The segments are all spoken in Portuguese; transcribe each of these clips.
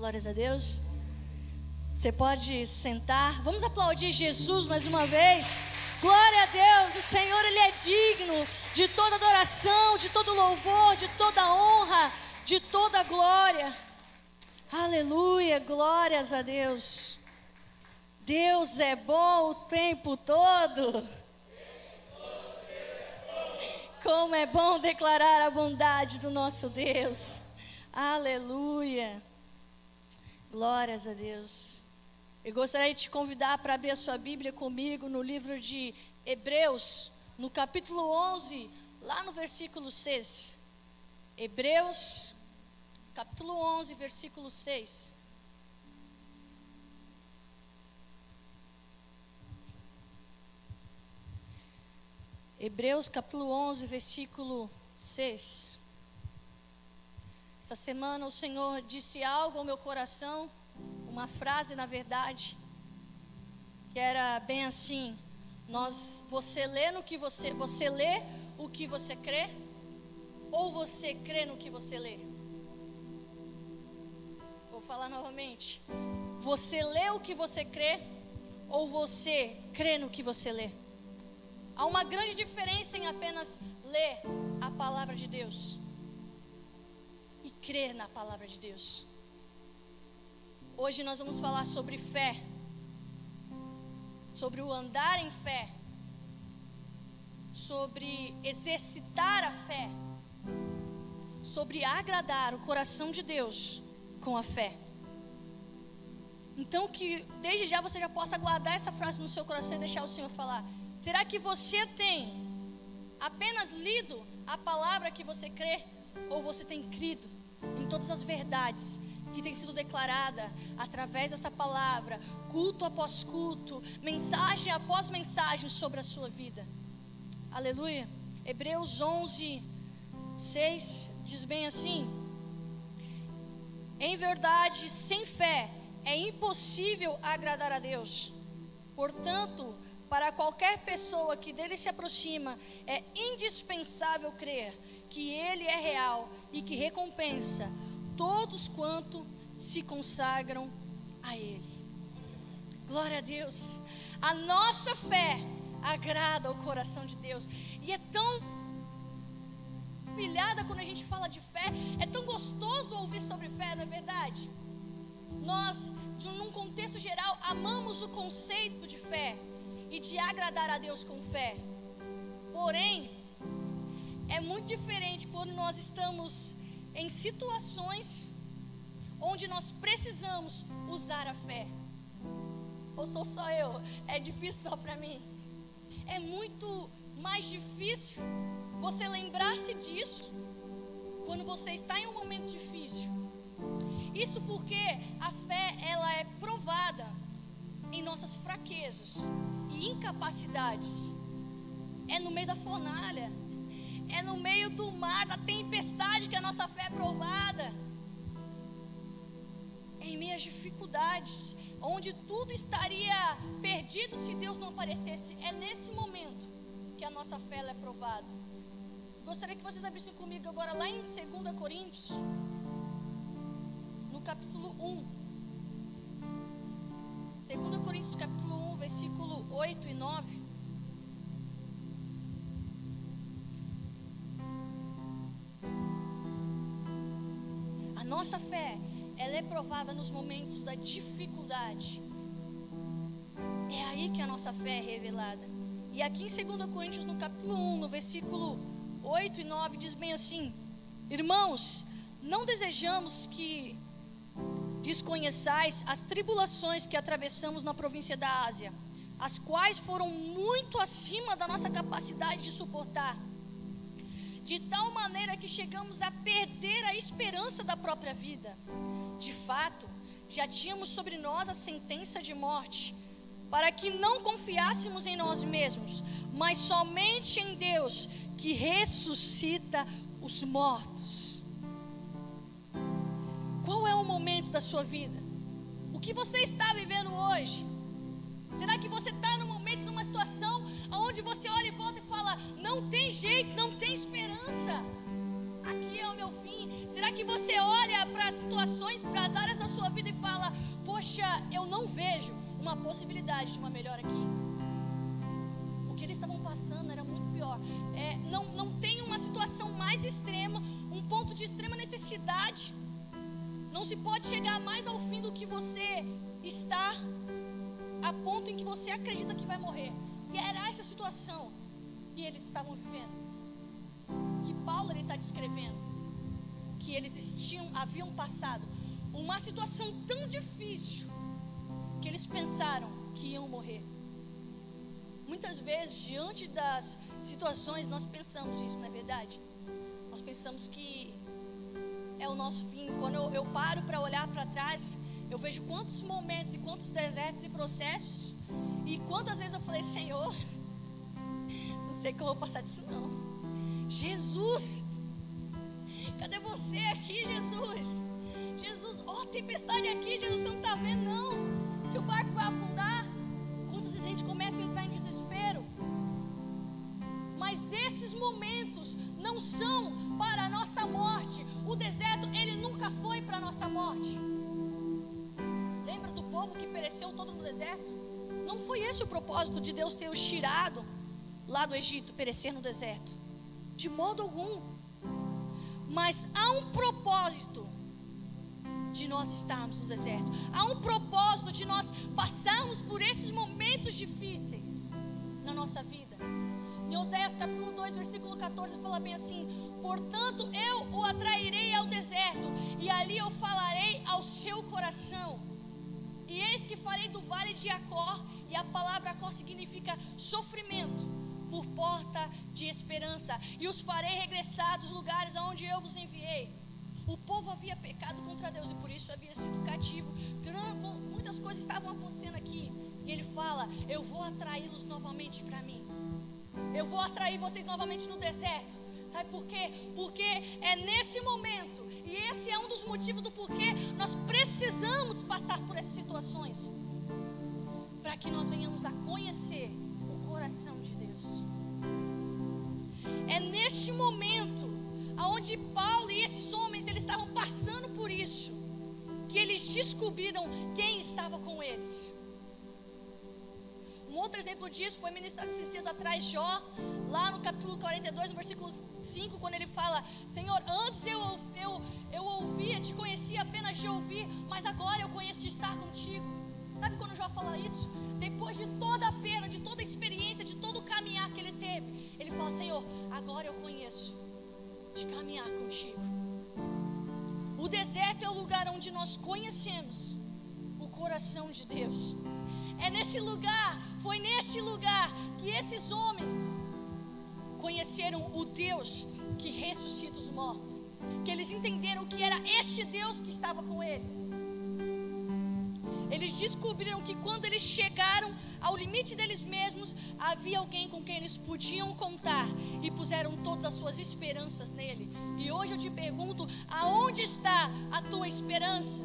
Glórias a Deus. Você pode sentar. Vamos aplaudir Jesus mais uma vez. Glória a Deus. O Senhor ele é digno de toda adoração, de todo louvor, de toda honra, de toda glória. Aleluia. Glórias a Deus. Deus é bom o tempo todo. Como é bom declarar a bondade do nosso Deus. Aleluia. Glórias a Deus. Eu gostaria de te convidar para abrir a sua Bíblia comigo no livro de Hebreus, no capítulo 11, lá no versículo 6. Hebreus, capítulo 11, versículo 6. Hebreus capítulo 11, versículo 6. Essa semana o Senhor disse algo ao meu coração, uma frase na verdade, que era bem assim: nós, você lê no que você, você lê o que você crê, ou você crê no que você lê? Vou falar novamente. Você lê o que você crê, ou você crê no que você lê? Há uma grande diferença em apenas ler a palavra de Deus crer na palavra de Deus. Hoje nós vamos falar sobre fé, sobre o andar em fé, sobre exercitar a fé, sobre agradar o coração de Deus com a fé. Então que desde já você já possa guardar essa frase no seu coração e deixar o Senhor falar. Será que você tem apenas lido a palavra que você crê ou você tem crido em todas as verdades que tem sido declarada através dessa palavra, culto após culto, mensagem após mensagem sobre a sua vida. Aleluia. Hebreus 11, 6 diz bem assim: Em verdade, sem fé é impossível agradar a Deus. Portanto, para qualquer pessoa que dele se aproxima, é indispensável crer que ele é real e que recompensa todos quanto se consagram a Ele. Glória a Deus. A nossa fé agrada o coração de Deus. E é tão pilhada quando a gente fala de fé. É tão gostoso ouvir sobre fé, não é verdade? Nós, de, num contexto geral, amamos o conceito de fé e de agradar a Deus com fé. Porém, é muito diferente quando nós estamos em situações onde nós precisamos usar a fé. Ou sou só eu? É difícil só para mim? É muito mais difícil você lembrar-se disso quando você está em um momento difícil. Isso porque a fé ela é provada em nossas fraquezas e incapacidades. É no meio da fornalha é no meio do mar, da tempestade que a nossa fé é provada. Em meias dificuldades, onde tudo estaria perdido se Deus não aparecesse. É nesse momento que a nossa fé é provada. Gostaria que vocês abrissem comigo agora lá em 2 Coríntios, no capítulo 1. 2 Coríntios capítulo 1, versículo 8 e 9. Nossa fé, ela é provada nos momentos da dificuldade. É aí que a nossa fé é revelada. E aqui em 2 Coríntios, no capítulo 1, no versículo 8 e 9, diz bem assim: Irmãos, não desejamos que desconheçais as tribulações que atravessamos na província da Ásia, as quais foram muito acima da nossa capacidade de suportar de tal maneira que chegamos a perder a esperança da própria vida. De fato, já tínhamos sobre nós a sentença de morte, para que não confiássemos em nós mesmos, mas somente em Deus, que ressuscita os mortos. Qual é o momento da sua vida? O que você está vivendo hoje? Será que você está num momento, numa situação onde você olha e volta e fala: não tem jeito, não tem esperança. aqui é o meu fim? Será que você olha para as situações, para as áreas da sua vida e fala: Poxa, eu não vejo uma possibilidade de uma melhora aqui? O que eles estavam passando era muito pior. É, não, não tem uma situação mais extrema, um ponto de extrema necessidade. Não se pode chegar mais ao fim do que você está, a ponto em que você acredita que vai morrer. Era essa situação que eles estavam vivendo. Que Paulo está descrevendo. Que eles tinham, haviam passado uma situação tão difícil que eles pensaram que iam morrer. Muitas vezes, diante das situações, nós pensamos isso, não é verdade? Nós pensamos que é o nosso fim. Quando eu, eu paro para olhar para trás, eu vejo quantos momentos e quantos desertos e processos, e quantas vezes eu falei, Senhor, não sei como eu vou passar disso não. Jesus, cadê você aqui, Jesus? Jesus, ó, oh, tempestade aqui, Jesus, você não está vendo não? Que o barco vai afundar. Quantas vezes a gente começa a entrar em desespero? Mas esses momentos não são para a nossa morte. O deserto, ele nunca foi para a nossa morte. Lembra do povo que pereceu todo no deserto? Não foi esse o propósito de Deus ter os tirado lá do Egito, perecer no deserto. De modo algum. Mas há um propósito de nós estarmos no deserto. Há um propósito de nós passarmos por esses momentos difíceis na nossa vida. Em Oséias capítulo 2, versículo 14, fala bem assim: Portanto, eu o atrairei ao deserto, e ali eu falarei ao seu coração. E eis que farei do vale de Acor, e a palavra Acor significa sofrimento, por porta de esperança, e os farei regressar dos lugares aonde eu vos enviei. O povo havia pecado contra Deus e por isso havia sido cativo. Muitas coisas estavam acontecendo aqui. E ele fala: Eu vou atraí-los novamente para mim. Eu vou atrair vocês novamente no deserto. Sabe por quê? Porque é nesse momento, e esse é um dos motivos do porquê nós precisamos passar por essas situações para que nós venhamos a conhecer o coração de Deus. É neste momento aonde Paulo e esses homens eles estavam passando por isso que eles descobriram quem estava com eles. Um outro exemplo disso foi ministrado esses dias atrás, Jó, lá no capítulo 42, no versículo 5, quando ele fala: Senhor, antes eu, eu, eu ouvia, te conhecia apenas de ouvir, mas agora eu conheço de estar contigo. Sabe quando Jó fala isso? Depois de toda a pena, de toda a experiência, de todo o caminhar que ele teve, ele fala: Senhor, agora eu conheço de caminhar contigo. O deserto é o lugar onde nós conhecemos o coração de Deus. É nesse lugar, foi nesse lugar que esses homens conheceram o Deus que ressuscita os mortos. Que eles entenderam que era este Deus que estava com eles. Eles descobriram que quando eles chegaram ao limite deles mesmos, havia alguém com quem eles podiam contar e puseram todas as suas esperanças nele. E hoje eu te pergunto: aonde está a tua esperança?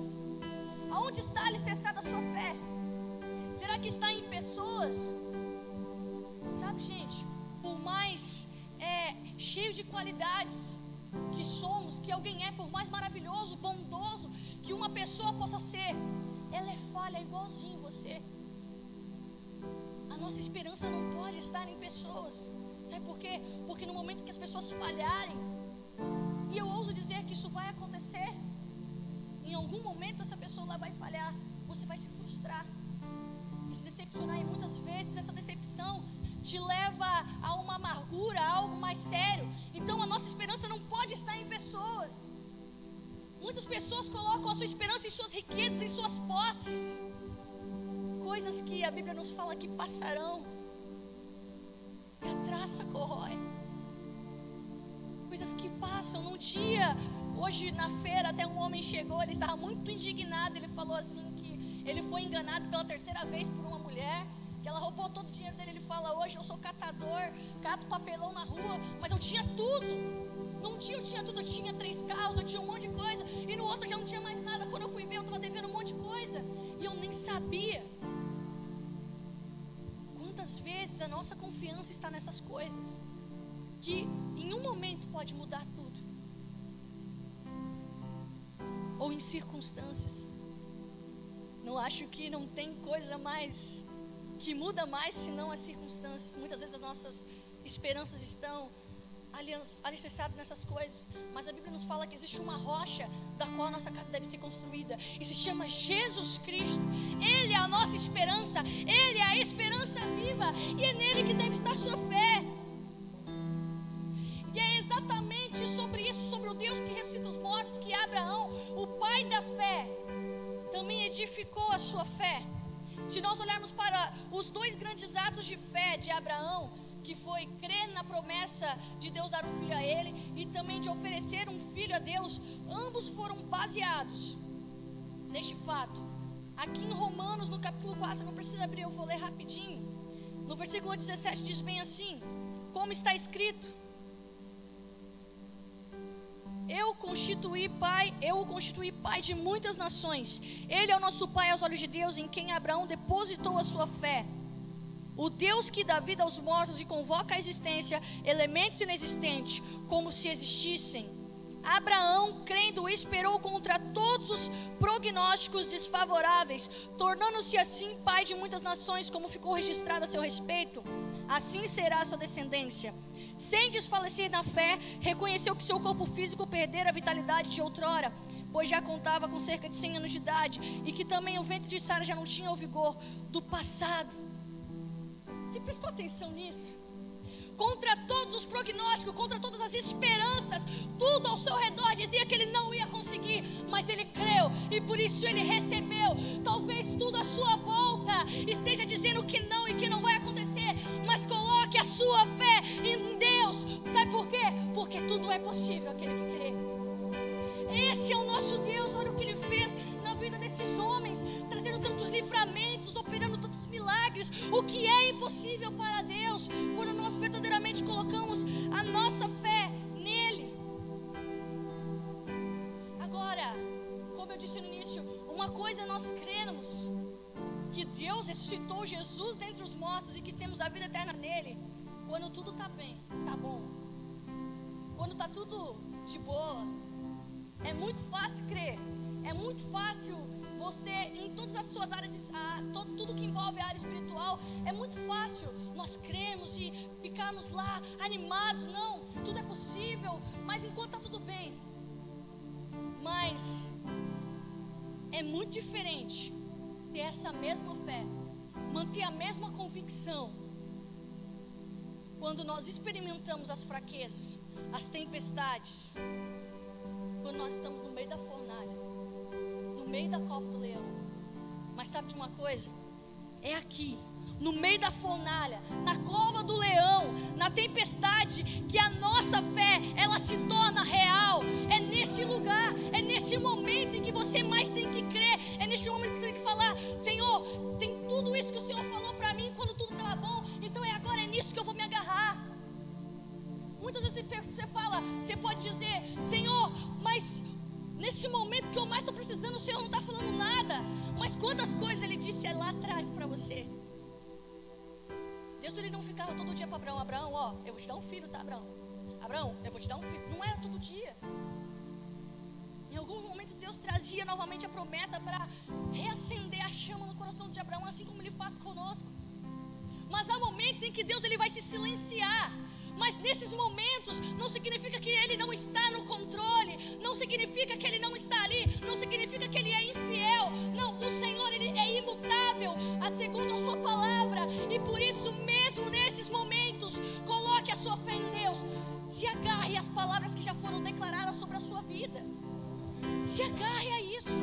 Aonde está alicerçada a sua fé? Será que está em pessoas? Sabe, gente, por mais é, cheio de qualidades que somos, que alguém é, por mais maravilhoso, bondoso que uma pessoa possa ser, ela é falha igualzinho você. A nossa esperança não pode estar em pessoas. Sabe por quê? Porque no momento que as pessoas falharem, e eu ouso dizer que isso vai acontecer, em algum momento essa pessoa lá vai falhar, você vai se frustrar e se decepcionar. E muitas vezes essa decepção te leva a uma amargura, a algo mais sério. Então a nossa esperança não pode estar em pessoas. Muitas pessoas colocam a sua esperança em suas riquezas, em suas posses. Coisas que a Bíblia nos fala que passarão. E a traça corrói. Coisas que passam num dia. Hoje na feira até um homem chegou, ele estava muito indignado. Ele falou assim que ele foi enganado pela terceira vez por uma mulher. Que ela roubou todo o dinheiro dele. Ele fala: Hoje eu sou catador, cato papelão na rua, mas eu tinha tudo. Num dia eu tinha tudo, eu tinha três carros, eu tinha um monte de coisa. E no outro já não tinha mais nada. Quando eu fui ver, eu estava devendo um monte de coisa. E eu nem sabia. Quantas vezes a nossa confiança está nessas coisas? Que em um momento pode mudar tudo. em circunstâncias. Não acho que não tem coisa mais que muda mais senão as circunstâncias. Muitas vezes as nossas esperanças estão alicerçadas nessas coisas, mas a Bíblia nos fala que existe uma rocha da qual a nossa casa deve ser construída e se chama Jesus Cristo. Ele é a nossa esperança, ele é a esperança viva e é nele que deve estar sua fé. E é exatamente sobre isso, sobre o Deus que ressuscita os mortos, que Abraão, o pai da fé, também edificou a sua fé. Se nós olharmos para os dois grandes atos de fé de Abraão, que foi crer na promessa de Deus dar um filho a ele e também de oferecer um filho a Deus, ambos foram baseados neste fato. Aqui em Romanos, no capítulo 4, não precisa abrir, eu vou ler rapidinho. No versículo 17 diz bem assim: Como está escrito, eu constituí pai, eu o constituí pai de muitas nações. Ele é o nosso pai aos olhos de Deus, em quem Abraão depositou a sua fé. O Deus que dá vida aos mortos e convoca à existência elementos inexistentes, como se existissem. Abraão, crendo, esperou contra todos os prognósticos desfavoráveis, tornando-se assim pai de muitas nações, como ficou registrado a seu respeito. Assim será a sua descendência sem desfalecer na fé, reconheceu que seu corpo físico perdera a vitalidade de outrora, pois já contava com cerca de 100 anos de idade, e que também o ventre de Sara já não tinha o vigor do passado. Você prestou atenção nisso? Contra todos os prognósticos, contra todas as esperanças, tudo ao seu redor dizia que ele não ia conseguir, mas ele creu e por isso ele recebeu. Talvez tudo à sua volta esteja dizendo que não e que não vai acontecer, mas coloque a sua fé em Deus. Sabe por quê? Porque tudo é possível aquele que crê. Esse é o nosso Deus. Olha o que ele fez na vida desses homens, trazendo tantos livramentos, operando tantos milagres. O que é impossível para Deus quando nós verdadeiramente colocamos a nossa fé nele. Agora, como eu disse no início, uma coisa é nós cremos que Deus ressuscitou Jesus dentre os mortos e que temos a vida eterna nele. Quando tudo está bem, tá bom. Quando está tudo de boa, é muito fácil crer. É muito fácil você, em todas as suas áreas, todo, tudo que envolve a área espiritual, é muito fácil nós cremos e ficarmos lá animados. Não, tudo é possível, mas enquanto está tudo bem. Mas é muito diferente ter essa mesma fé, manter a mesma convicção quando nós experimentamos as fraquezas, as tempestades, quando nós estamos no meio da fornalha, no meio da cova do leão. Mas sabe de uma coisa? É aqui, no meio da fornalha, na cova do leão, na tempestade, que a nossa fé ela se torna real. É nesse lugar, é nesse momento em que você mais tem que crer, é nesse momento que você tem que falar: Senhor, tem tudo isso que o Senhor falou para mim quando tudo estava bom, então é agora, é nisso que eu vou me agarrar. Muitas vezes você fala, você pode dizer, Senhor, mas nesse momento que eu mais estou precisando, o Senhor não está falando nada. Mas quantas coisas Ele disse lá atrás para você? Deus ele não ficava todo dia para Abraão, Abraão, ó, eu vou te dar um filho, tá, Abraão? Abraão, eu vou te dar um filho. Não era todo dia. Em alguns momentos Deus trazia novamente a promessa para reacender a chama no coração de Abraão, assim como Ele faz conosco. Mas há momentos em que Deus ele vai se silenciar. Mas nesses momentos não significa que ele não está no controle, não significa que ele não está ali, não significa que ele é infiel. Não, o Senhor ele é imutável, a segundo a sua palavra, e por isso mesmo nesses momentos, coloque a sua fé em Deus. Se agarre às palavras que já foram declaradas sobre a sua vida. Se agarre a isso.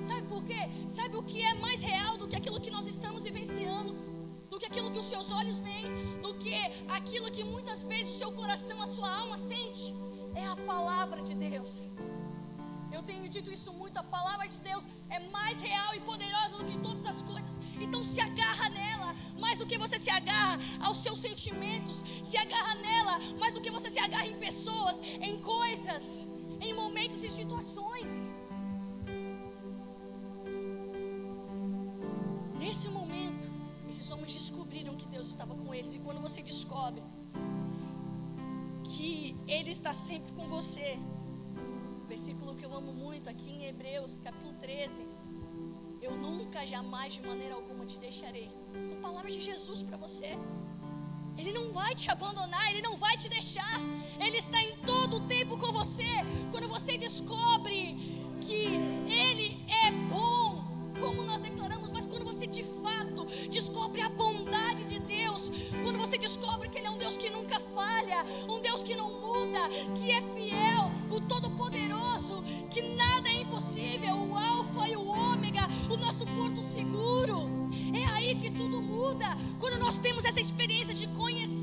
Sabe por quê? Sabe o que é mais real do que aquilo que nós estamos vivenciando? Do que aquilo que os seus olhos veem, do que aquilo que muitas vezes o seu coração, a sua alma sente. É a palavra de Deus. Eu tenho dito isso muito, a palavra de Deus é mais real e poderosa do que todas as coisas. Então se agarra nela, mais do que você se agarra aos seus sentimentos, se agarra nela, mais do que você se agarra em pessoas, em coisas, em momentos e situações. Nesse momento, descobriram que Deus estava com eles. E quando você descobre que Ele está sempre com você, versículo que eu amo muito aqui em Hebreus, capítulo 13. Eu nunca, jamais, de maneira alguma te deixarei. São palavras de Jesus para você. Ele não vai te abandonar, Ele não vai te deixar. Ele está em todo o tempo com você. Quando você descobre que Ele é bom, como nós declaramos, mas quando você de fato descobre a bondade de Deus, quando você descobre que Ele é um Deus que nunca falha, um Deus que não muda, que é fiel, o Todo-Poderoso, que nada é impossível, o Alfa e o Ômega, o nosso porto seguro. É aí que tudo muda, quando nós temos essa experiência de conhecer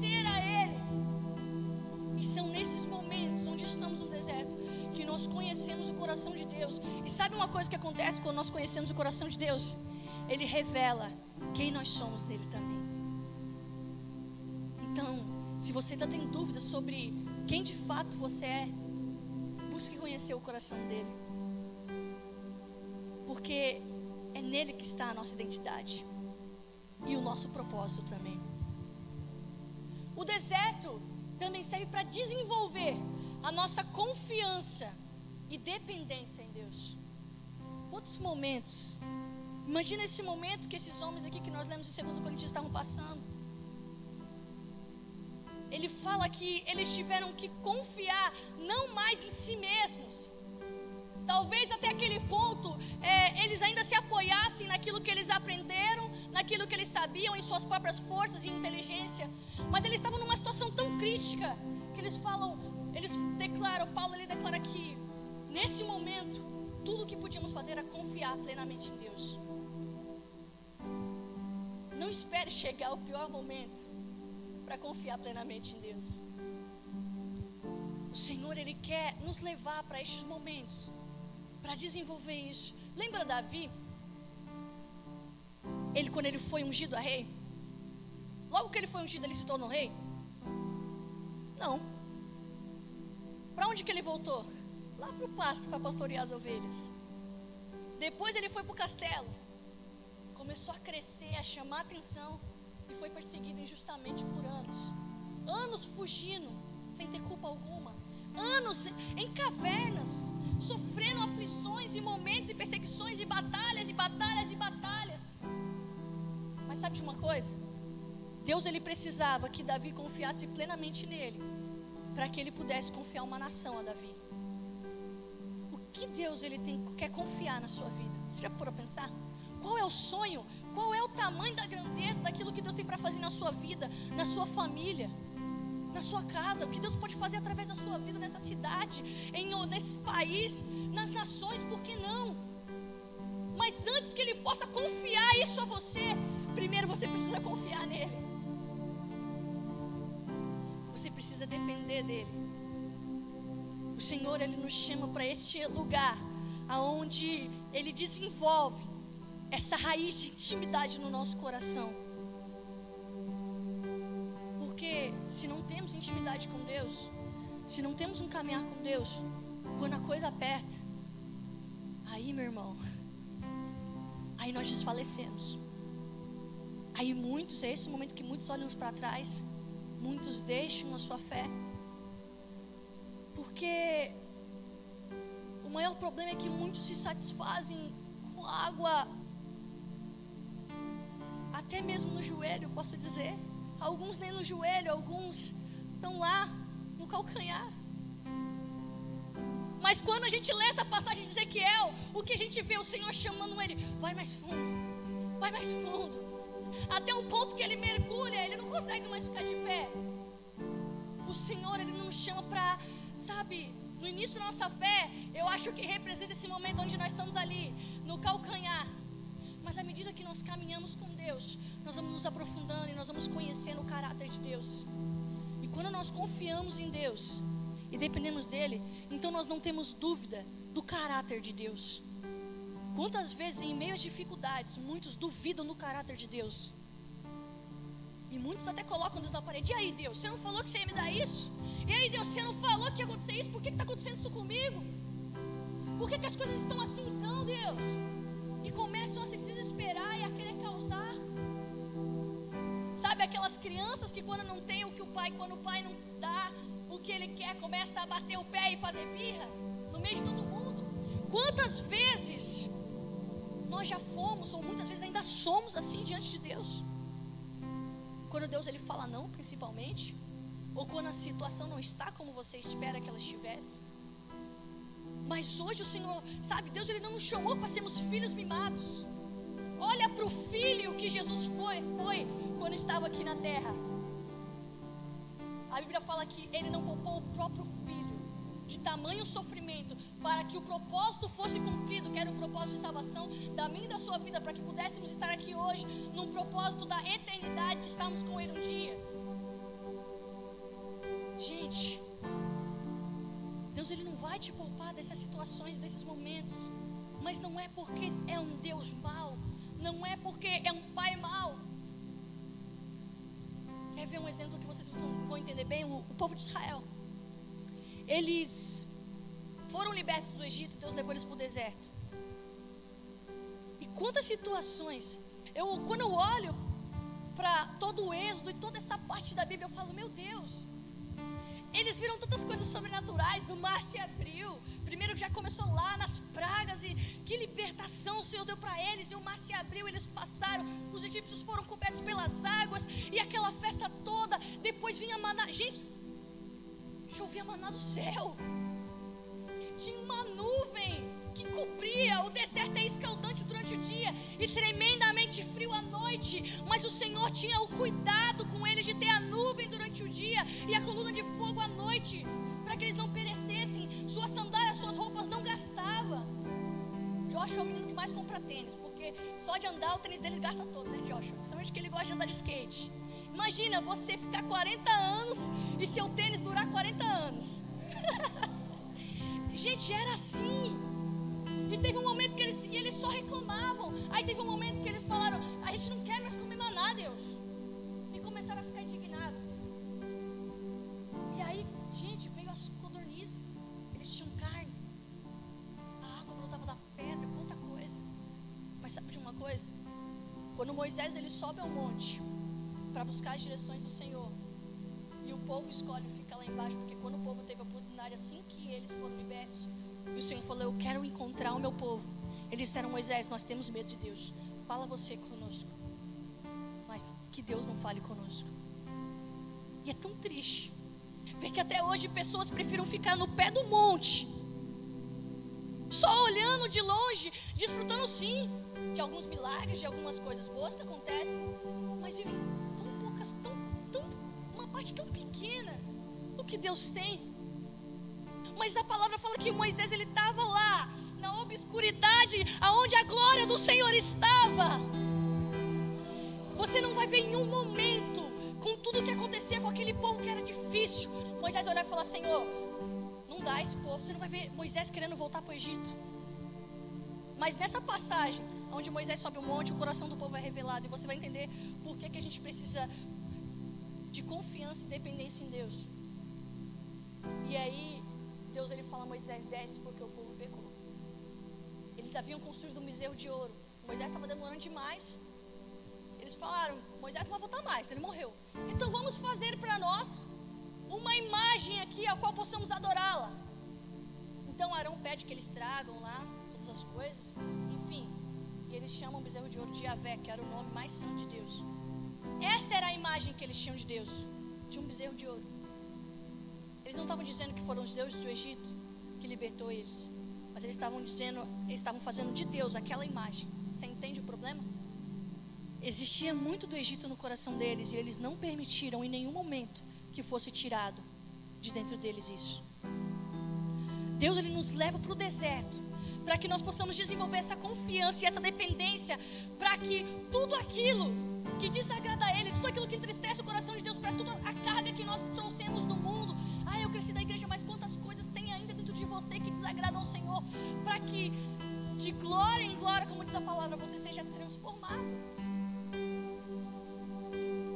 nós conhecemos o coração de Deus. E sabe uma coisa que acontece quando nós conhecemos o coração de Deus? Ele revela quem nós somos nele também. Então, se você ainda tem dúvidas sobre quem de fato você é, busque conhecer o coração dele. Porque é nele que está a nossa identidade e o nosso propósito também. O deserto também serve para desenvolver a nossa confiança e dependência em Deus. Quantos momentos? Imagina esse momento que esses homens aqui que nós lemos em 2 Coríntios estavam passando. Ele fala que eles tiveram que confiar não mais em si mesmos, Talvez até aquele ponto é, eles ainda se apoiassem naquilo que eles aprenderam, naquilo que eles sabiam, em suas próprias forças e inteligência. Mas eles estavam numa situação tão crítica que eles falam, eles declaram, Paulo ele declara que nesse momento tudo o que podíamos fazer era confiar plenamente em Deus. Não espere chegar o pior momento para confiar plenamente em Deus. O Senhor ele quer nos levar para estes momentos para desenvolver isso. Lembra Davi? Ele, quando ele foi ungido a rei, logo que ele foi ungido, ele se tornou rei? Não. Para onde que ele voltou? Lá para o pasto para pastorear as ovelhas. Depois ele foi para o castelo. Começou a crescer, a chamar atenção. E foi perseguido injustamente por anos. Anos fugindo, sem ter culpa alguma. Anos em cavernas sofrendo aflições e momentos e perseguições e batalhas e batalhas e batalhas. Mas sabe de uma coisa? Deus ele precisava que Davi confiasse plenamente nele, para que ele pudesse confiar uma nação a Davi. Que Deus ele tem, quer confiar na sua vida? Você já parou a pensar? Qual é o sonho? Qual é o tamanho da grandeza daquilo que Deus tem para fazer na sua vida, na sua família? na sua casa, o que Deus pode fazer através da sua vida nessa cidade, em, nesse país, nas nações, por que não? Mas antes que Ele possa confiar isso a você, primeiro você precisa confiar nele. Você precisa depender dele. O Senhor, Ele nos chama para este lugar, aonde Ele desenvolve essa raiz de intimidade no nosso coração. Porque se não temos intimidade com Deus, se não temos um caminhar com Deus, quando a coisa aperta, aí, meu irmão, aí nós desfalecemos. Aí muitos, é esse momento que muitos olham para trás, muitos deixam a sua fé. Porque o maior problema é que muitos se satisfazem com água até mesmo no joelho, posso dizer alguns nem no joelho, alguns estão lá no calcanhar. Mas quando a gente lê essa passagem de Ezequiel, o que a gente vê o Senhor chamando ele, vai mais fundo, vai mais fundo, até um ponto que ele mergulha, ele não consegue mais ficar de pé. O Senhor, ele nos chama para, sabe, no início da nossa fé, eu acho que representa esse momento onde nós estamos ali, no calcanhar. Mas à medida que nós caminhamos com Deus, nós vamos nos aprofundando e nós vamos conhecendo o caráter de Deus. E quando nós confiamos em Deus e dependemos dele, então nós não temos dúvida do caráter de Deus. Quantas vezes em meio às dificuldades, muitos duvidam do caráter de Deus? E muitos até colocam Deus na parede. E aí, Deus, você não falou que você ia me dar isso? E aí, Deus, você não falou que ia acontecer isso? Por que está acontecendo isso comigo? Por que, que as coisas estão assim então, Deus? E começam a se desesperar e a querer causar Sabe aquelas crianças que quando não tem o que o pai, quando o pai não dá o que ele quer, começa a bater o pé e fazer birra? No meio de todo mundo. Quantas vezes nós já fomos, ou muitas vezes ainda somos assim diante de Deus? Quando Deus ele fala não, principalmente, ou quando a situação não está como você espera que ela estivesse. Mas hoje o Senhor, sabe, Deus ele não nos chamou para sermos filhos mimados. Olha para o filho que Jesus foi, foi quando estava aqui na terra. A Bíblia fala que ele não poupou o próprio filho de tamanho sofrimento para que o propósito fosse cumprido, que era o propósito de salvação da minha e da sua vida, para que pudéssemos estar aqui hoje num propósito da eternidade de estarmos com ele um dia. Gente, Deus ele não vai te poupar dessas situações, desses momentos, mas não é porque é um Deus mau, não é porque é um pai mau. Quer ver um exemplo que vocês vão entender bem? O, o povo de Israel. Eles foram libertos do Egito, Deus levou eles para o deserto. E quantas situações, eu, quando eu olho para todo o êxodo e toda essa parte da Bíblia, eu falo, meu Deus, eles viram tantas coisas sobrenaturais, o mar se abriu. Primeiro já começou lá nas pragas e que libertação o Senhor deu para eles. E o mar se abriu, eles passaram. Os egípcios foram cobertos pelas águas e aquela festa toda. Depois vinha maná. Gente, chovia maná do céu. Tinha uma nuvem que cobria. O deserto é escaldante durante o dia e tremendamente frio à noite. Mas o Senhor tinha o cuidado com eles de ter a nuvem durante o dia e a coluna de fogo à noite, para que eles não perecessem. Suas sandálias, suas roupas não gastavam. Joshua é o menino que mais compra tênis, porque só de andar o tênis dele gasta todo, né, Joshua? Principalmente que ele gosta de andar de skate. Imagina você ficar 40 anos e seu tênis durar 40 anos. Gente, era assim. E teve um momento que eles, e eles só reclamavam. Aí teve um momento que eles falaram: A gente não quer mais comer maná, Deus. E começaram a ficar indignados. E aí, gente, veio as codornizes. Eles tinham carne. A água brotava da pedra, quanta coisa. Mas sabe de uma coisa? Quando Moisés ele sobe ao monte para buscar as direções do Senhor. E o povo escolhe ficar lá embaixo, porque quando o povo teve a oportunidade, assim que eles foram libertos, e o Senhor falou: Eu quero encontrar o meu povo. Eles disseram: Moisés, nós temos medo de Deus. Fala você conosco. Mas que Deus não fale conosco. E é tão triste ver que até hoje pessoas prefiram ficar no pé do monte, só olhando de longe, desfrutando sim de alguns milagres, de algumas coisas boas que acontecem, mas vivem tão poucas, tão, tão, uma parte tão pequena do que Deus tem. Mas a palavra fala que Moisés ele estava lá, na obscuridade, aonde a glória do Senhor estava. Você não vai ver em um momento, com tudo que acontecia com aquele povo que era difícil, Moisés olhar e falar: Senhor, não dá esse povo. Você não vai ver Moisés querendo voltar para o Egito. Mas nessa passagem, onde Moisés sobe o monte, o coração do povo é revelado. E você vai entender por que, que a gente precisa de confiança e dependência em Deus. E aí, Deus ele fala: Moisés, desce porque o povo pecou. Eles haviam construído um bezerro de ouro. Moisés estava demorando demais. Eles falaram: Moisés não vai voltar mais, ele morreu. Então vamos fazer para nós uma imagem aqui a qual possamos adorá-la. Então Arão pede que eles tragam lá todas as coisas, enfim. E eles chamam o bezerro de ouro de Yahvé, que era o nome mais santo de Deus. Essa era a imagem que eles tinham de Deus. De um bezerro de ouro. Eles não estavam dizendo que foram os deuses do Egito que libertou eles. Mas eles estavam dizendo, eles estavam fazendo de Deus aquela imagem. Você entende o problema? Existia muito do Egito no coração deles e eles não permitiram em nenhum momento que fosse tirado de dentro deles isso. Deus ele nos leva para o deserto para que nós possamos desenvolver essa confiança e essa dependência para que tudo aquilo que desagrada a Ele, tudo aquilo que entristece o coração de Deus, para toda a carga que nós trouxemos do mundo, ah, eu cresci da igreja, mas quantas coisas tem ainda dentro de você que desagradam ao Senhor, para que de glória em glória, como diz a palavra, você seja transformado.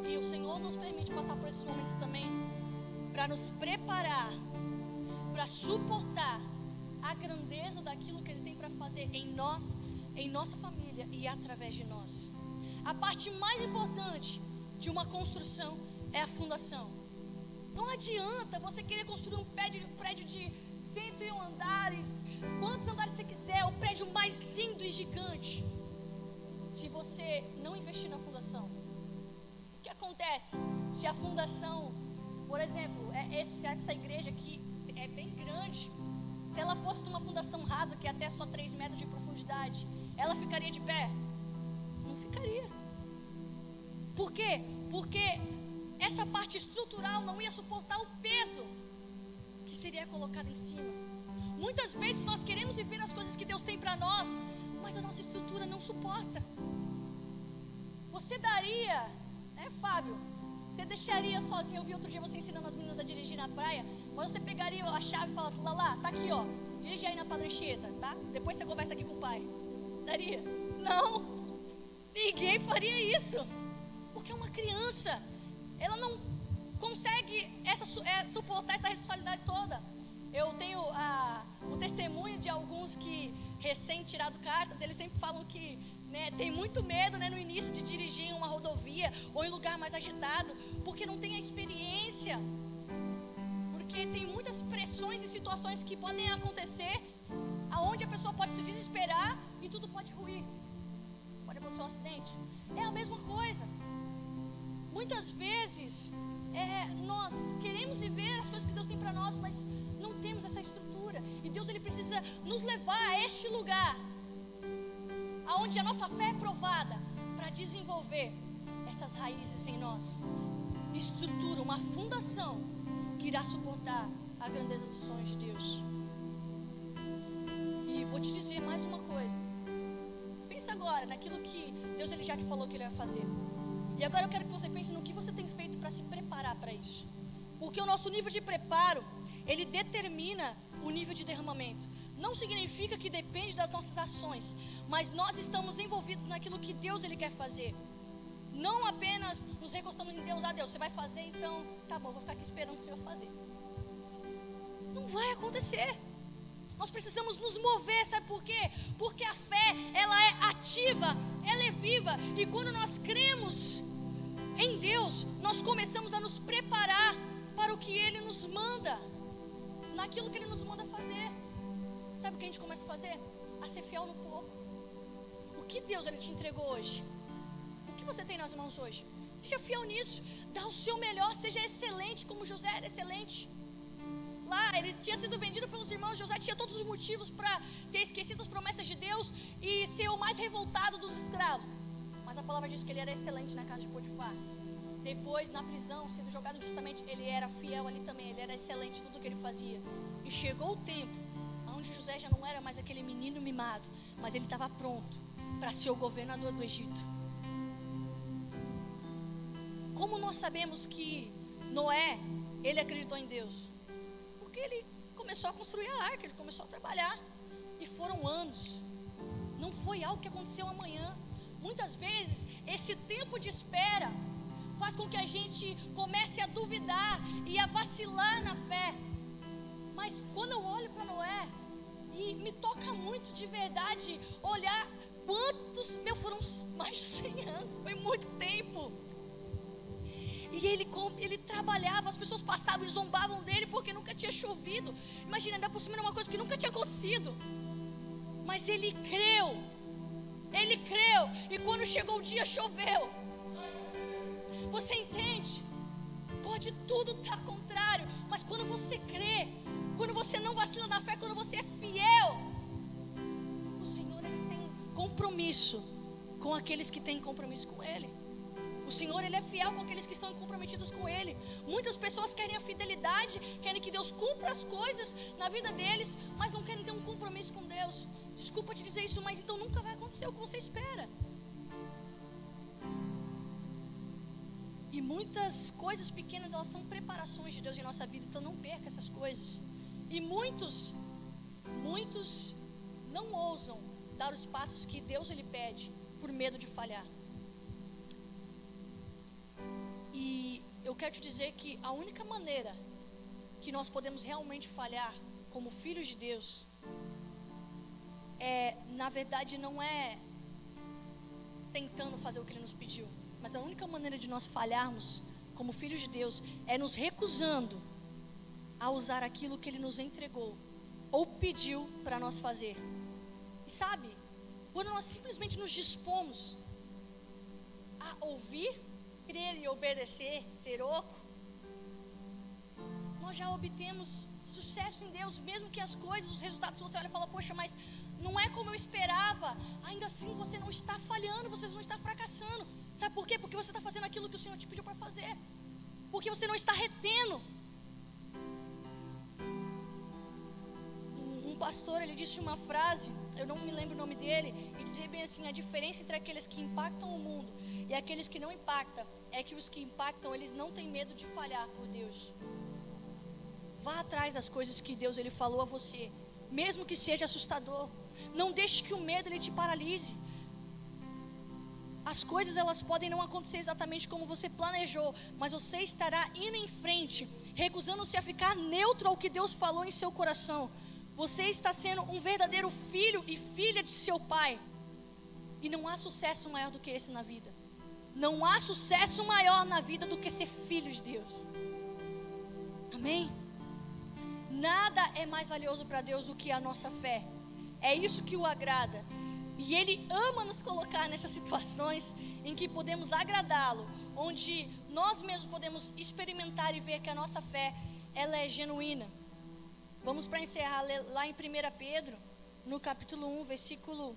E o Senhor nos permite passar por esses momentos também, para nos preparar, para suportar a grandeza daquilo que Ele tem para fazer em nós, em nossa família e através de nós. A parte mais importante de uma construção é a fundação. Não adianta você querer construir um prédio, um prédio de 101 andares, quantos andares você quiser, o prédio mais lindo e gigante. Se você não investir na fundação, o que acontece? Se a fundação, por exemplo, é essa igreja aqui é bem grande, se ela fosse de uma fundação rasa, que é até só 3 metros de profundidade, ela ficaria de pé? Não ficaria. Por quê? Porque essa parte estrutural não ia suportar o peso que seria colocado em cima. Muitas vezes nós queremos viver as coisas que Deus tem para nós, mas a nossa estrutura não suporta. Você daria, né, Fábio? Você deixaria sozinho? Eu vi outro dia você ensinando as meninas a dirigir na praia, mas você pegaria a chave e falaria: Lala, tá aqui, ó, dirige aí na padrancheta, tá? Depois você conversa aqui com o pai. Daria? Não, ninguém faria isso, porque é uma criança ela não consegue essa, é, suportar essa responsabilidade toda. Eu tenho a, o testemunho de alguns que, recém-tirados cartas, eles sempre falam que né, tem muito medo né, no início de dirigir em uma rodovia ou em lugar mais agitado, porque não tem a experiência. Porque tem muitas pressões e situações que podem acontecer, aonde a pessoa pode se desesperar e tudo pode ruir. Pode acontecer um acidente. É a mesma coisa. Muitas vezes é, nós queremos viver as coisas que Deus tem para nós, mas não temos essa estrutura. E Deus ele precisa nos levar a este lugar, aonde a nossa fé é provada, para desenvolver essas raízes em nós. Estrutura, uma fundação que irá suportar a grandeza dos sonhos de Deus. E vou te dizer mais uma coisa. Pensa agora naquilo que Deus ele já te falou que ele vai fazer. E agora eu quero que você pense no que você tem feito para se preparar para isso. Porque o nosso nível de preparo, ele determina o nível de derramamento. Não significa que depende das nossas ações, mas nós estamos envolvidos naquilo que Deus ele quer fazer. Não apenas nos recostamos em Deus, ah Deus, você vai fazer, então tá bom, vou ficar aqui esperando o Senhor fazer. Não vai acontecer. Nós precisamos nos mover, sabe por quê? Porque a fé, ela é ativa, ela é viva, e quando nós cremos em Deus, nós começamos a nos preparar para o que Ele nos manda, naquilo que Ele nos manda fazer. Sabe o que a gente começa a fazer? A ser fiel no pouco. O que Deus Ele te entregou hoje? O que você tem nas mãos hoje? Seja fiel nisso, dá o seu melhor, seja excelente, como José era excelente lá, ele tinha sido vendido pelos irmãos. José tinha todos os motivos para ter esquecido as promessas de Deus e ser o mais revoltado dos escravos. Mas a palavra diz que ele era excelente na casa de Potifar. Depois, na prisão, sendo jogado justamente, ele era fiel ali também. Ele era excelente em tudo que ele fazia. E chegou o tempo onde José já não era mais aquele menino mimado, mas ele estava pronto para ser o governador do Egito. Como nós sabemos que Noé, ele acreditou em Deus? Porque ele começou a construir a arca, ele começou a trabalhar. E foram anos. Não foi algo que aconteceu amanhã. Muitas vezes, esse tempo de espera faz com que a gente comece a duvidar e a vacilar na fé. Mas quando eu olho para Noé, e me toca muito de verdade olhar quantos, meu, foram mais de 100 anos, foi muito tempo. E ele, ele trabalhava, as pessoas passavam e zombavam dele porque nunca tinha chovido. Imagina, ainda por cima era uma coisa que nunca tinha acontecido. Mas ele creu. Ele creu. E quando chegou o dia, choveu. Você entende? Pode tudo estar contrário. Mas quando você crê, quando você não vacila na fé, quando você é fiel, o Senhor ele tem compromisso com aqueles que têm compromisso com Ele. O Senhor, Ele é fiel com aqueles que estão comprometidos com Ele. Muitas pessoas querem a fidelidade, querem que Deus cumpra as coisas na vida deles, mas não querem ter um compromisso com Deus. Desculpa te dizer isso, mas então nunca vai acontecer o que você espera. E muitas coisas pequenas, elas são preparações de Deus em nossa vida, então não perca essas coisas. E muitos, muitos não ousam dar os passos que Deus ele pede por medo de falhar. E eu quero te dizer que a única maneira que nós podemos realmente falhar como filhos de Deus é, na verdade, não é tentando fazer o que Ele nos pediu, mas a única maneira de nós falharmos como filhos de Deus é nos recusando a usar aquilo que Ele nos entregou ou pediu para nós fazer. E sabe, quando nós simplesmente nos dispomos a ouvir, crer e obedecer, ser oco, nós já obtemos sucesso em Deus, mesmo que as coisas, os resultados você olha e fala, poxa, mas não é como eu esperava. Ainda assim você não está falhando, você não está fracassando. Sabe por quê? Porque você está fazendo aquilo que o Senhor te pediu para fazer. Porque você não está retendo. Um pastor, ele disse uma frase, eu não me lembro o nome dele, e dizia bem assim: a diferença entre aqueles que impactam o mundo e aqueles que não impactam é que os que impactam, eles não têm medo de falhar por Deus. Vá atrás das coisas que Deus ele falou a você, mesmo que seja assustador. Não deixe que o medo ele te paralise. As coisas elas podem não acontecer exatamente como você planejou, mas você estará indo em frente, recusando-se a ficar neutro ao que Deus falou em seu coração. Você está sendo um verdadeiro filho e filha de seu pai. E não há sucesso maior do que esse na vida. Não há sucesso maior na vida do que ser filho de Deus. Amém? Nada é mais valioso para Deus do que a nossa fé. É isso que o agrada. E Ele ama nos colocar nessas situações em que podemos agradá-lo, onde nós mesmos podemos experimentar e ver que a nossa fé ela é genuína. Vamos para encerrar lá em 1 Pedro, no capítulo 1, versículo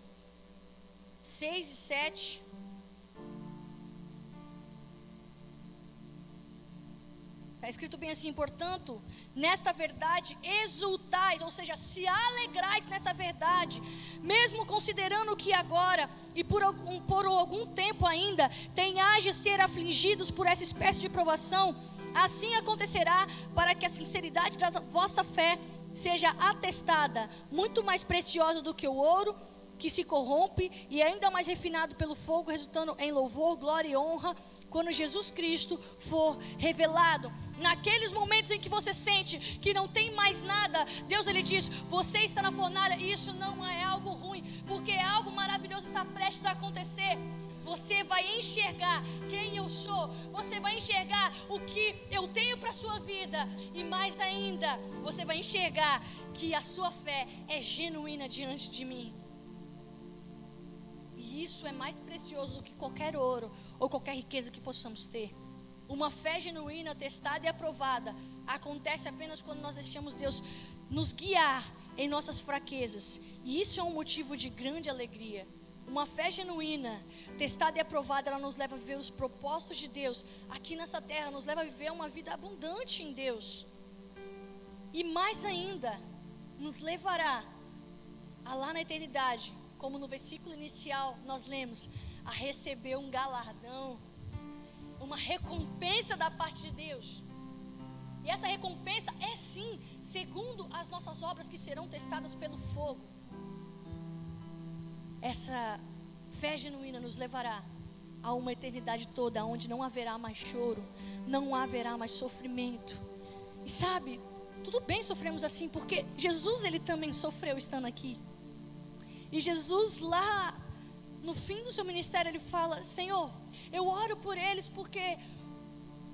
6 e 7. Está escrito bem assim, portanto, nesta verdade exultais, ou seja, se alegrais nessa verdade, mesmo considerando que agora e por algum, por algum tempo ainda tenhais de ser afligidos por essa espécie de provação, assim acontecerá para que a sinceridade da vossa fé seja atestada, muito mais preciosa do que o ouro, que se corrompe, e ainda mais refinado pelo fogo, resultando em louvor, glória e honra quando Jesus Cristo for revelado. Naqueles momentos em que você sente que não tem mais nada, Deus ele diz: "Você está na fornalha", e isso não é algo ruim, porque algo maravilhoso está prestes a acontecer. Você vai enxergar quem eu sou, você vai enxergar o que eu tenho para sua vida e mais ainda, você vai enxergar que a sua fé é genuína diante de mim. E isso é mais precioso do que qualquer ouro ou qualquer riqueza que possamos ter. Uma fé genuína, testada e aprovada acontece apenas quando nós deixamos Deus nos guiar em nossas fraquezas. E isso é um motivo de grande alegria. Uma fé genuína, testada e aprovada, ela nos leva a viver os propósitos de Deus aqui nessa terra, nos leva a viver uma vida abundante em Deus. E mais ainda, nos levará a lá na eternidade, como no versículo inicial nós lemos, a receber um galardão, uma recompensa da parte de Deus. E essa recompensa é sim, segundo as nossas obras que serão testadas pelo fogo. Essa fé genuína nos levará a uma eternidade toda, onde não haverá mais choro, não haverá mais sofrimento. E sabe, tudo bem sofremos assim, porque Jesus ele também sofreu estando aqui. E Jesus lá no fim do seu ministério, ele fala: Senhor, eu oro por eles porque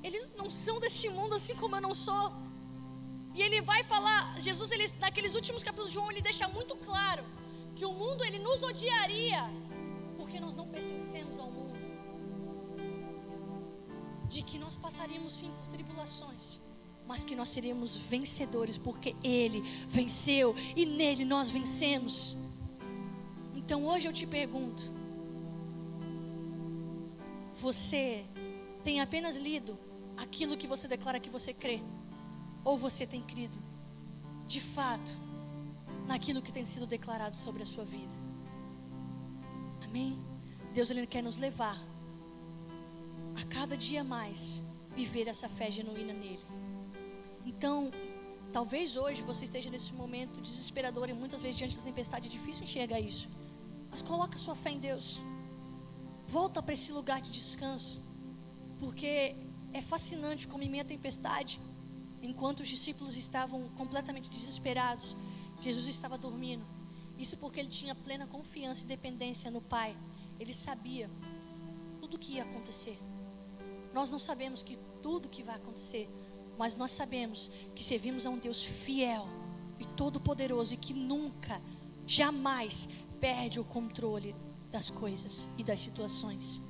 eles não são desse mundo assim como eu não sou. E ele vai falar, Jesus, ele, naqueles últimos capítulos de João, ele deixa muito claro que o mundo ele nos odiaria porque nós não pertencemos ao mundo. De que nós passaríamos sim por tribulações, mas que nós seríamos vencedores porque ele venceu e nele nós vencemos. Então hoje eu te pergunto: você tem apenas lido aquilo que você declara que você crê? Ou você tem crido, de fato, naquilo que tem sido declarado sobre a sua vida? Amém? Deus ele quer nos levar a cada dia mais viver essa fé genuína nele. Então, talvez hoje você esteja nesse momento desesperador e muitas vezes diante da tempestade é difícil enxergar isso. Mas coloca sua fé em Deus. Volta para esse lugar de descanso. Porque é fascinante como em meia tempestade, enquanto os discípulos estavam completamente desesperados, Jesus estava dormindo. Isso porque ele tinha plena confiança e dependência no Pai. Ele sabia tudo o que ia acontecer. Nós não sabemos que tudo que vai acontecer, mas nós sabemos que servimos a um Deus fiel, e todo-poderoso e que nunca, jamais perde o controle das coisas e das situações.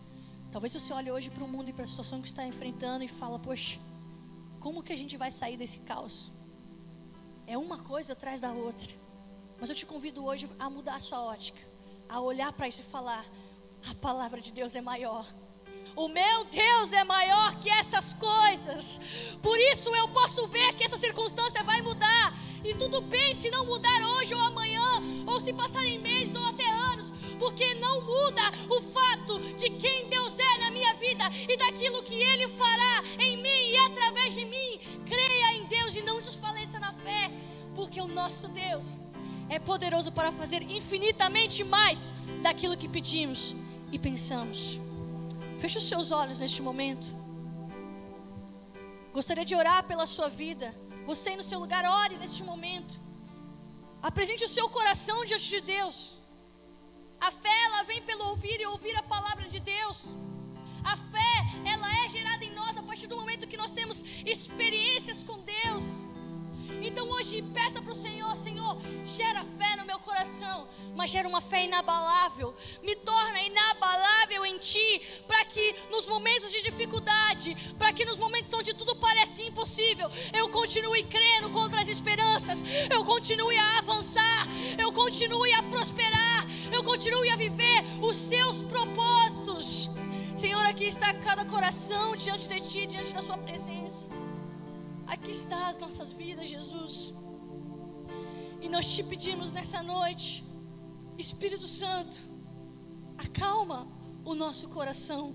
Talvez você olhe hoje para o mundo e para a situação que está enfrentando e fala: Poxa, como que a gente vai sair desse caos? É uma coisa atrás da outra. Mas eu te convido hoje a mudar a sua ótica, a olhar para isso e falar: a palavra de Deus é maior. O meu Deus é maior que essas coisas. Por isso eu posso ver que essa circunstância vai mudar. E tudo bem se não mudar hoje ou amanhã, ou se passarem meses ou até anos, porque não muda o fato de quem Deus é na minha vida e daquilo que Ele fará em mim e através de mim. Creia em Deus e não desfaleça na fé, porque o nosso Deus é poderoso para fazer infinitamente mais daquilo que pedimos e pensamos. Feche os seus olhos neste momento. Gostaria de orar pela sua vida. Você no seu lugar, ore neste momento. Apresente o seu coração diante de Deus. A fé, ela vem pelo ouvir e ouvir a palavra de Deus. A fé, ela é gerada em nós a partir do momento que nós temos experiências com Deus. Então hoje peça para o Senhor, Senhor, gera fé no meu coração, mas gera uma fé inabalável. Me torna inabalável Ti, para que nos momentos de dificuldade, para que nos momentos onde tudo parece impossível, eu continue crendo contra as esperanças, eu continue a avançar, eu continue a prosperar, eu continue a viver os Seus propósitos. Senhor, aqui está cada coração diante de Ti, diante da Sua presença. Aqui está as nossas vidas, Jesus. E nós te pedimos nessa noite, Espírito Santo, acalma o nosso coração.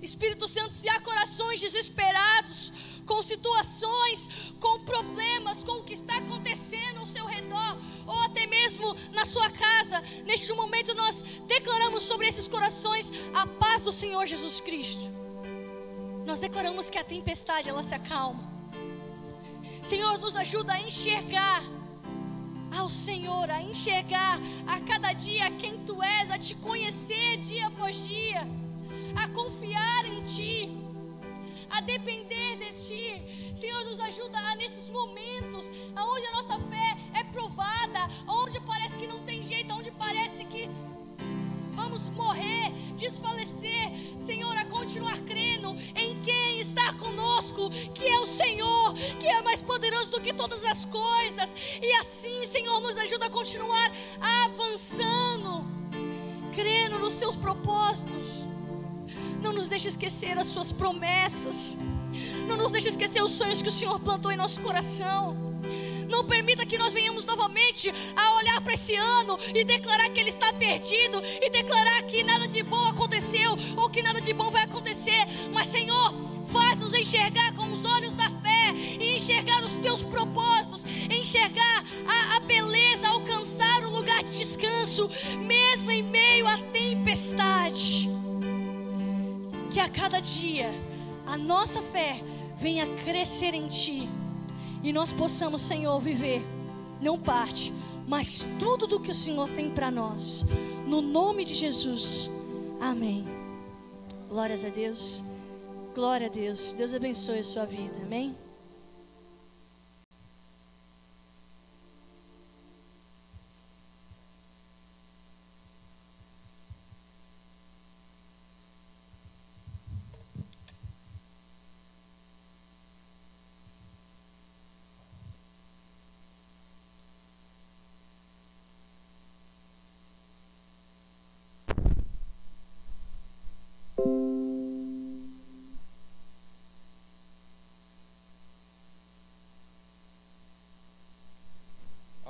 Espírito Santo, se há corações desesperados, com situações, com problemas, com o que está acontecendo ao seu redor, ou até mesmo na sua casa, neste momento nós declaramos sobre esses corações a paz do Senhor Jesus Cristo. Nós declaramos que a tempestade ela se acalma. Senhor, nos ajuda a enxergar ao Senhor, a enxergar a cada dia quem Tu és, a te conhecer dia após dia, a confiar em Ti, a depender de Ti. Senhor, nos ajuda a, nesses momentos onde a nossa fé é provada, onde parece que não tem jeito, onde parece que vamos morrer, desfalecer, Senhor, a continuar crendo em quem está conosco, que é o Senhor, mais poderoso do que todas as coisas, e assim, Senhor, nos ajuda a continuar avançando, crendo nos seus propósitos. Não nos deixe esquecer as suas promessas. Não nos deixe esquecer os sonhos que o Senhor plantou em nosso coração. Não permita que nós venhamos novamente a olhar para esse ano e declarar que ele está perdido e declarar que nada de bom aconteceu ou que nada de bom vai acontecer. Mas, Senhor, faz-nos enxergar enxergar os teus propósitos, enxergar a, a beleza, alcançar o lugar de descanso, mesmo em meio à tempestade. Que a cada dia a nossa fé venha crescer em Ti e nós possamos, Senhor, viver não parte, mas tudo do que o Senhor tem para nós. No nome de Jesus. Amém. Glórias a Deus. Glória a Deus. Deus abençoe a sua vida. Amém.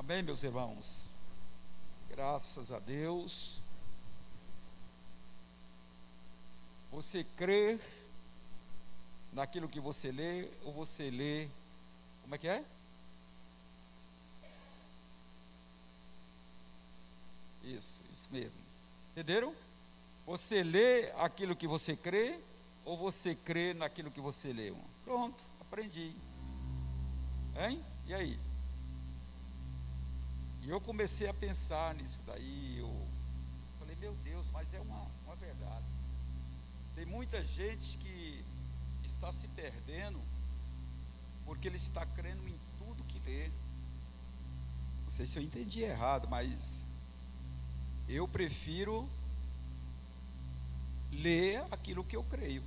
Amém, meus irmãos? Graças a Deus. Você crê naquilo que você lê ou você lê? Como é que é? Isso, isso mesmo. Entenderam? Você lê aquilo que você crê ou você crê naquilo que você leu? Pronto, aprendi. Hein? E aí? E eu comecei a pensar nisso daí. Eu falei, meu Deus, mas é uma, uma verdade. Tem muita gente que está se perdendo porque ele está crendo em tudo que lê. sei se eu entendi errado, mas eu prefiro ler aquilo que eu creio.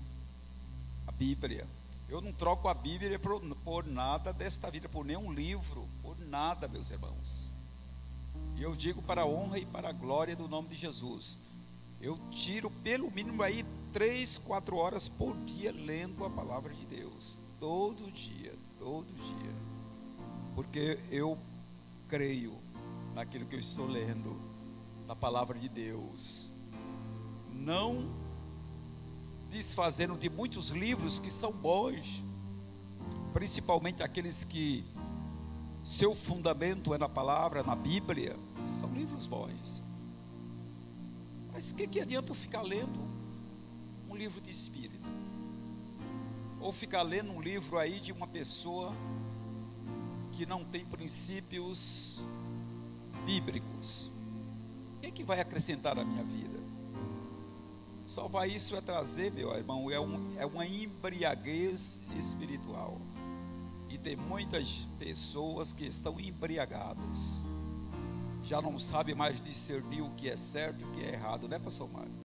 A Bíblia. Eu não troco a Bíblia por, por nada desta vida, por nenhum livro, por nada, meus irmãos. E eu digo para a honra e para a glória do nome de Jesus. Eu tiro pelo mínimo aí três, quatro horas por dia lendo a palavra de Deus. Todo dia, todo dia. Porque eu creio naquilo que eu estou lendo, na palavra de Deus. Não desfazendo de muitos livros que são bons, principalmente aqueles que seu fundamento é na palavra, na Bíblia, são livros bons. Mas o que, que adianta eu ficar lendo um livro de espírito? Ou ficar lendo um livro aí de uma pessoa que não tem princípios bíblicos? O que, que vai acrescentar na minha vida? Só vai isso é trazer, meu irmão, é, um, é uma embriaguez espiritual. E tem muitas pessoas que estão embriagadas. Já não sabem mais discernir o que é certo e o que é errado, né, pastor Mário?